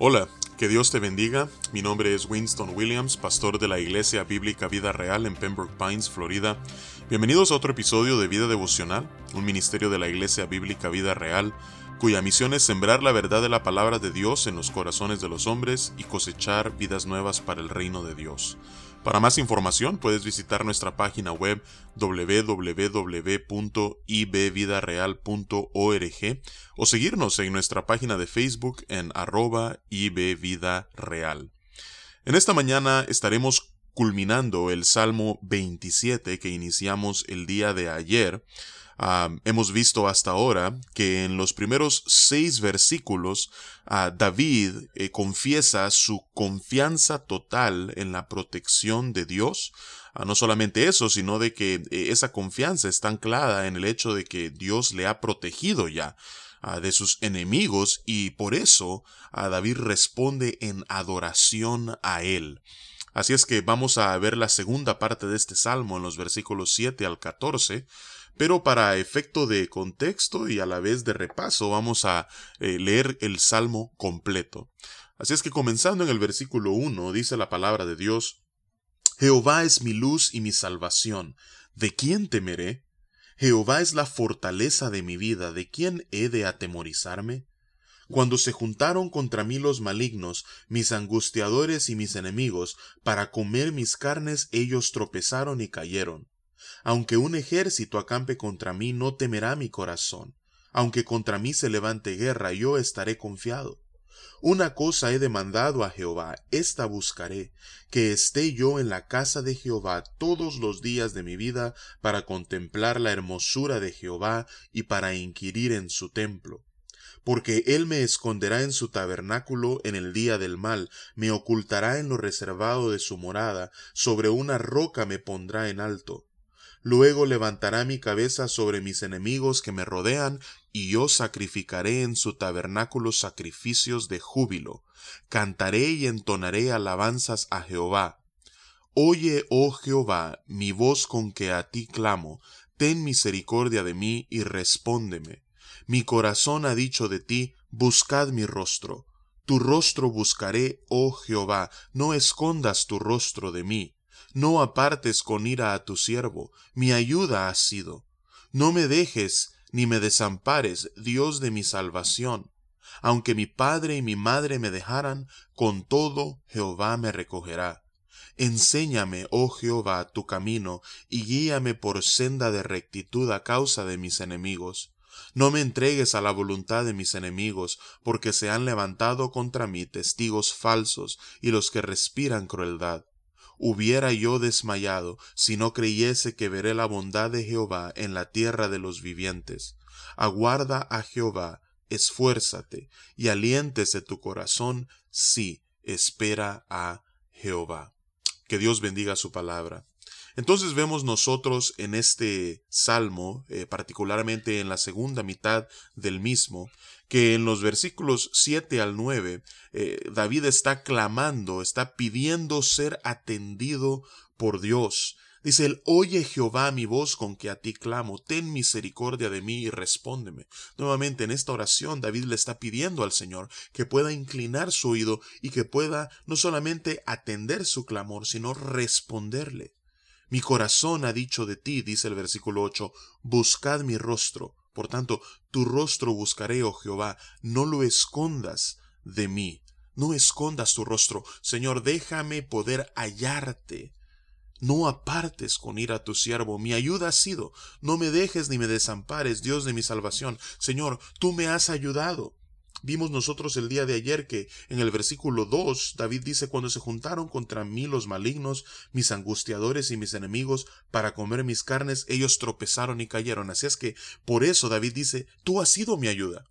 Hola, que Dios te bendiga. Mi nombre es Winston Williams, pastor de la Iglesia Bíblica Vida Real en Pembroke Pines, Florida. Bienvenidos a otro episodio de Vida Devocional, un ministerio de la Iglesia Bíblica Vida Real, cuya misión es sembrar la verdad de la palabra de Dios en los corazones de los hombres y cosechar vidas nuevas para el reino de Dios. Para más información puedes visitar nuestra página web www.ibvidareal.org o seguirnos en nuestra página de Facebook en arroba ibvidareal. En esta mañana estaremos culminando el Salmo 27 que iniciamos el día de ayer hemos visto hasta ahora que en los primeros seis versículos David eh, confiesa su confianza total en la protección de Dios. no solamente eso, sino de que eh, esa confianza está anclada en el hecho de que Dios le ha protegido ya de sus enemigos y por eso David responde en adoración a él. Así es que vamos a ver la segunda parte de este salmo en los versículos 7 al 14, pero para efecto de contexto y a la vez de repaso vamos a eh, leer el Salmo completo. Así es que comenzando en el versículo 1 dice la palabra de Dios, Jehová es mi luz y mi salvación, ¿de quién temeré? Jehová es la fortaleza de mi vida, ¿de quién he de atemorizarme? Cuando se juntaron contra mí los malignos, mis angustiadores y mis enemigos, para comer mis carnes, ellos tropezaron y cayeron. Aunque un ejército acampe contra mí, no temerá mi corazón. Aunque contra mí se levante guerra, yo estaré confiado. Una cosa he demandado a Jehová, esta buscaré, que esté yo en la casa de Jehová todos los días de mi vida para contemplar la hermosura de Jehová y para inquirir en su templo. Porque él me esconderá en su tabernáculo en el día del mal, me ocultará en lo reservado de su morada, sobre una roca me pondrá en alto. Luego levantará mi cabeza sobre mis enemigos que me rodean, y yo sacrificaré en su tabernáculo sacrificios de júbilo. Cantaré y entonaré alabanzas a Jehová. Oye, oh Jehová, mi voz con que a ti clamo, ten misericordia de mí y respóndeme. Mi corazón ha dicho de ti, buscad mi rostro. Tu rostro buscaré, oh Jehová, no escondas tu rostro de mí. No apartes con ira a tu siervo, mi ayuda has sido. No me dejes ni me desampares, Dios de mi salvación. Aunque mi padre y mi madre me dejaran, con todo Jehová me recogerá. Enséñame, oh Jehová, tu camino, y guíame por senda de rectitud a causa de mis enemigos. No me entregues a la voluntad de mis enemigos, porque se han levantado contra mí testigos falsos y los que respiran crueldad hubiera yo desmayado si no creyese que veré la bondad de Jehová en la tierra de los vivientes. Aguarda a Jehová, esfuérzate, y aliéntese tu corazón, sí, espera a Jehová. Que Dios bendiga su palabra. Entonces vemos nosotros en este salmo, eh, particularmente en la segunda mitad del mismo, que en los versículos 7 al 9, eh, David está clamando, está pidiendo ser atendido por Dios. Dice él, oye Jehová mi voz con que a ti clamo, ten misericordia de mí y respóndeme. Nuevamente en esta oración David le está pidiendo al Señor que pueda inclinar su oído y que pueda no solamente atender su clamor, sino responderle. Mi corazón ha dicho de ti, dice el versículo 8, buscad mi rostro. Por tanto, tu rostro buscaré, oh Jehová, no lo escondas de mí. No escondas tu rostro. Señor, déjame poder hallarte. No apartes con ira a tu siervo, mi ayuda ha sido. No me dejes ni me desampares, Dios de mi salvación. Señor, tú me has ayudado. Vimos nosotros el día de ayer que en el versículo 2 David dice, cuando se juntaron contra mí los malignos, mis angustiadores y mis enemigos, para comer mis carnes, ellos tropezaron y cayeron. Así es que por eso David dice, tú has sido mi ayuda.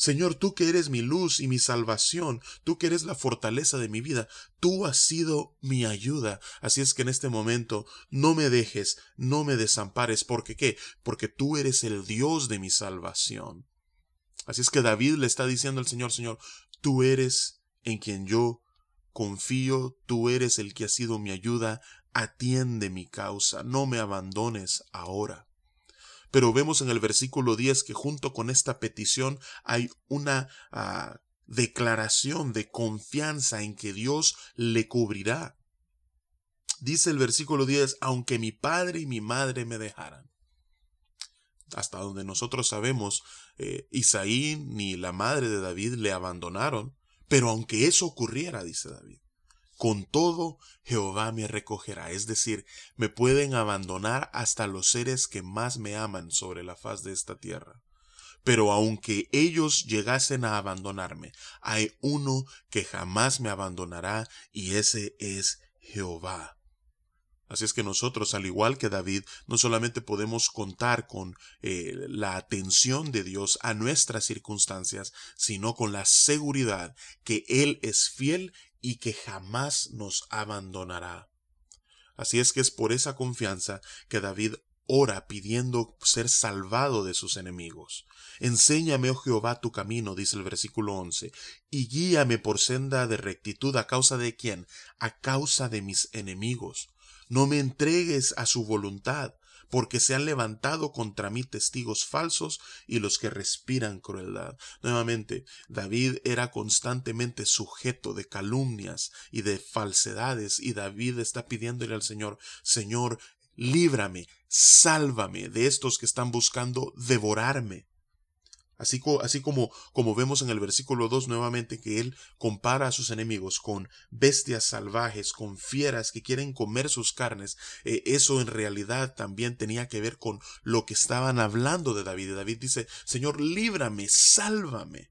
Señor, tú que eres mi luz y mi salvación, tú que eres la fortaleza de mi vida, tú has sido mi ayuda. Así es que en este momento no me dejes, no me desampares, porque qué? Porque tú eres el Dios de mi salvación. Así es que David le está diciendo al Señor, Señor, tú eres en quien yo confío, tú eres el que ha sido mi ayuda, atiende mi causa, no me abandones ahora. Pero vemos en el versículo 10 que junto con esta petición hay una ah, declaración de confianza en que Dios le cubrirá. Dice el versículo 10, aunque mi padre y mi madre me dejaran. Hasta donde nosotros sabemos, eh, Isaí ni la madre de David le abandonaron, pero aunque eso ocurriera, dice David, con todo Jehová me recogerá, es decir, me pueden abandonar hasta los seres que más me aman sobre la faz de esta tierra. Pero aunque ellos llegasen a abandonarme, hay uno que jamás me abandonará y ese es Jehová. Así es que nosotros, al igual que David, no solamente podemos contar con eh, la atención de Dios a nuestras circunstancias, sino con la seguridad que Él es fiel y que jamás nos abandonará. Así es que es por esa confianza que David ora pidiendo ser salvado de sus enemigos. Enséñame, oh Jehová, tu camino, dice el versículo 11, y guíame por senda de rectitud a causa de quién? A causa de mis enemigos. No me entregues a su voluntad, porque se han levantado contra mí testigos falsos y los que respiran crueldad. Nuevamente, David era constantemente sujeto de calumnias y de falsedades, y David está pidiéndole al Señor, Señor, líbrame, sálvame de estos que están buscando devorarme. Así, así, como, como vemos en el versículo 2 nuevamente que él compara a sus enemigos con bestias salvajes, con fieras que quieren comer sus carnes, eh, eso en realidad también tenía que ver con lo que estaban hablando de David. David dice, Señor, líbrame, sálvame.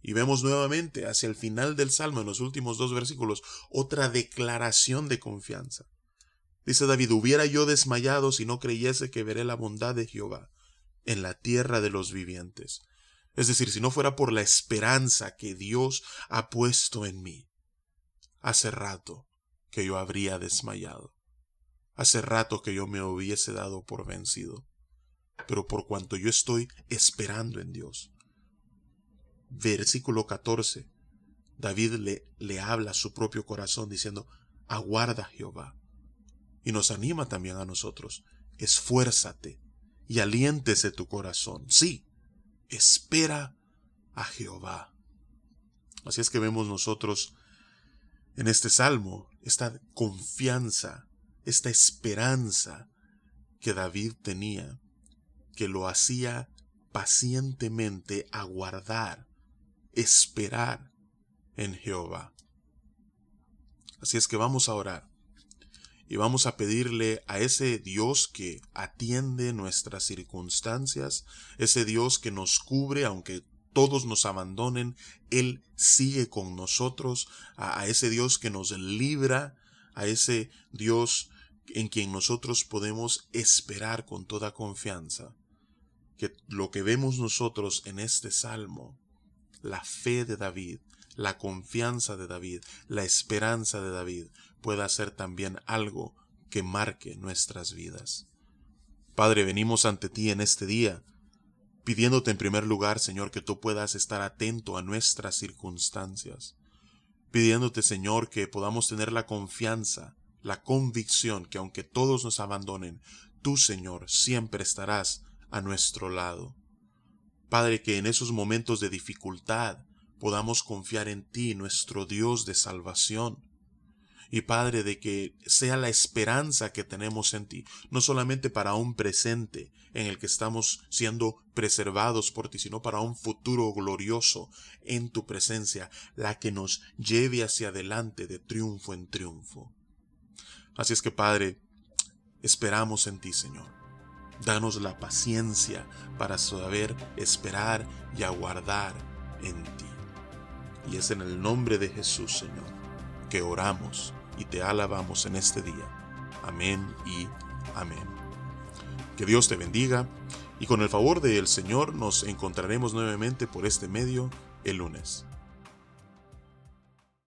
Y vemos nuevamente hacia el final del Salmo, en los últimos dos versículos, otra declaración de confianza. Dice David, hubiera yo desmayado si no creyese que veré la bondad de Jehová en la tierra de los vivientes. Es decir, si no fuera por la esperanza que Dios ha puesto en mí, hace rato que yo habría desmayado. Hace rato que yo me hubiese dado por vencido. Pero por cuanto yo estoy esperando en Dios. Versículo 14. David le, le habla a su propio corazón diciendo, aguarda Jehová. Y nos anima también a nosotros, esfuérzate, y aliéntese tu corazón. Sí, espera a Jehová. Así es que vemos nosotros en este salmo esta confianza, esta esperanza que David tenía, que lo hacía pacientemente aguardar, esperar en Jehová. Así es que vamos a orar y vamos a pedirle a ese Dios que atiende nuestras circunstancias, ese Dios que nos cubre aunque todos nos abandonen, Él sigue con nosotros, a, ese Dios que nos libra, a ese Dios en quien nosotros podemos esperar con toda confianza. Que lo que vemos nosotros en este salmo, la fe de David, la confianza de David, la esperanza de David, pueda ser también algo que marque nuestras vidas. Padre, venimos ante ti en este día, pidiéndote en primer lugar, Señor, que tú puedas estar atento a nuestras circunstancias, pidiéndote, Señor, que podamos tener la confianza, la convicción que aunque todos nos abandonen, tú, Señor, siempre estarás a nuestro lado. Padre, que en esos momentos de dificultad podamos confiar en ti, nuestro Dios de salvación, y Padre, de que sea la esperanza que tenemos en ti, no solamente para un presente en el que estamos siendo preservados por ti, sino para un futuro glorioso en tu presencia, la que nos lleve hacia adelante de triunfo en triunfo. Así es que, Padre, esperamos en ti, Señor. Danos la paciencia para saber esperar y aguardar en ti. Y es en el nombre de Jesús, Señor, que oramos y te alabamos en este día. Amén y amén. Que Dios te bendiga y con el favor del Señor nos encontraremos nuevamente por este medio el lunes.